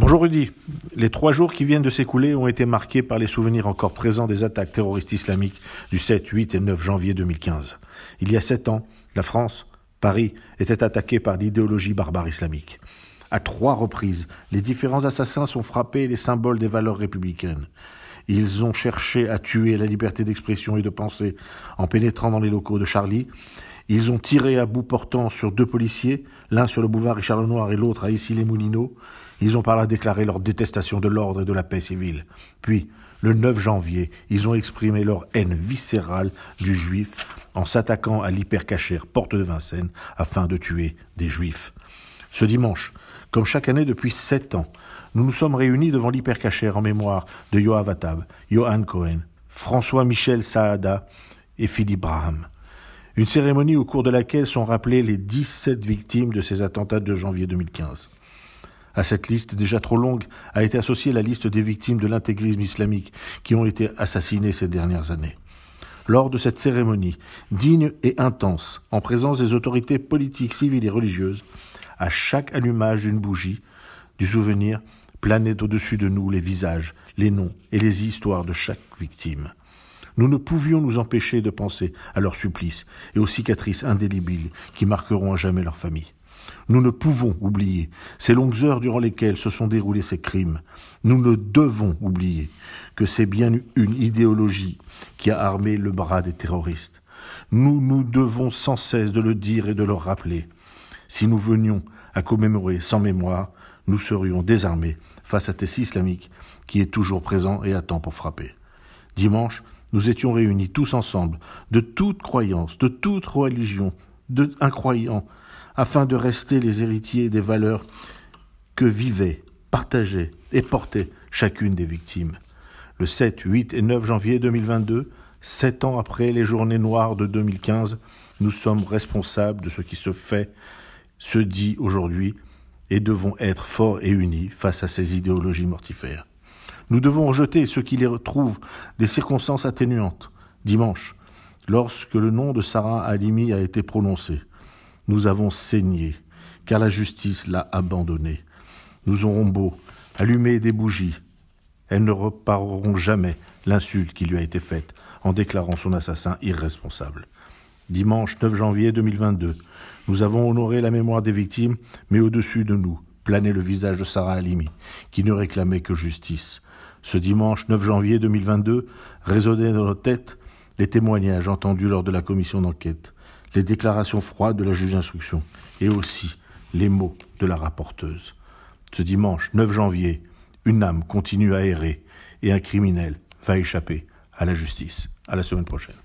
Bonjour Rudy. Les trois jours qui viennent de s'écouler ont été marqués par les souvenirs encore présents des attaques terroristes islamiques du 7, 8 et 9 janvier 2015. Il y a sept ans, la France, Paris, était attaquée par l'idéologie barbare islamique. À trois reprises, les différents assassins sont frappés les symboles des valeurs républicaines. Ils ont cherché à tuer la liberté d'expression et de pensée en pénétrant dans les locaux de Charlie. Ils ont tiré à bout portant sur deux policiers, l'un sur le boulevard Richard Lenoir et l'autre à Issy-les-Moulineaux. Ils ont par là déclaré leur détestation de l'ordre et de la paix civile. Puis, le 9 janvier, ils ont exprimé leur haine viscérale du juif en s'attaquant à l'hypercachère porte de Vincennes afin de tuer des juifs. Ce dimanche, comme chaque année depuis sept ans, nous nous sommes réunis devant l'hypercachère en mémoire de Yoav Johan Cohen, François-Michel Saada et Philippe Braham. Une cérémonie au cours de laquelle sont rappelées les 17 victimes de ces attentats de janvier 2015. À cette liste déjà trop longue a été associée la liste des victimes de l'intégrisme islamique qui ont été assassinées ces dernières années. Lors de cette cérémonie, digne et intense, en présence des autorités politiques, civiles et religieuses, à chaque allumage d'une bougie, du souvenir, planaient au-dessus de nous les visages, les noms et les histoires de chaque victime. Nous ne pouvions nous empêcher de penser à leurs supplices et aux cicatrices indélébiles qui marqueront à jamais leur famille. Nous ne pouvons oublier ces longues heures durant lesquelles se sont déroulés ces crimes. Nous ne devons oublier que c'est bien une idéologie qui a armé le bras des terroristes. Nous nous devons sans cesse de le dire et de le rappeler. Si nous venions à commémorer sans mémoire, nous serions désarmés face à ces islamique qui est toujours présent et attend pour frapper. Dimanche, nous étions réunis tous ensemble, de toute croyance, de toute religion, de incroyants, afin de rester les héritiers des valeurs que vivaient, partageaient et portaient chacune des victimes. Le 7, 8 et 9 janvier 2022, sept ans après les journées noires de 2015, nous sommes responsables de ce qui se fait, se dit aujourd'hui, et devons être forts et unis face à ces idéologies mortifères. Nous devons rejeter ceux qui les retrouvent des circonstances atténuantes. Dimanche, lorsque le nom de Sarah Halimi a été prononcé, nous avons saigné, car la justice l'a abandonné. Nous aurons beau allumer des bougies, elles ne repareront jamais l'insulte qui lui a été faite en déclarant son assassin irresponsable. Dimanche 9 janvier 2022, nous avons honoré la mémoire des victimes, mais au-dessus de nous planait le visage de Sarah Halimi, qui ne réclamait que justice. Ce dimanche 9 janvier 2022 résonnaient dans nos têtes les témoignages entendus lors de la commission d'enquête, les déclarations froides de la juge d'instruction et aussi les mots de la rapporteuse. Ce dimanche 9 janvier, une âme continue à errer et un criminel va échapper à la justice. À la semaine prochaine.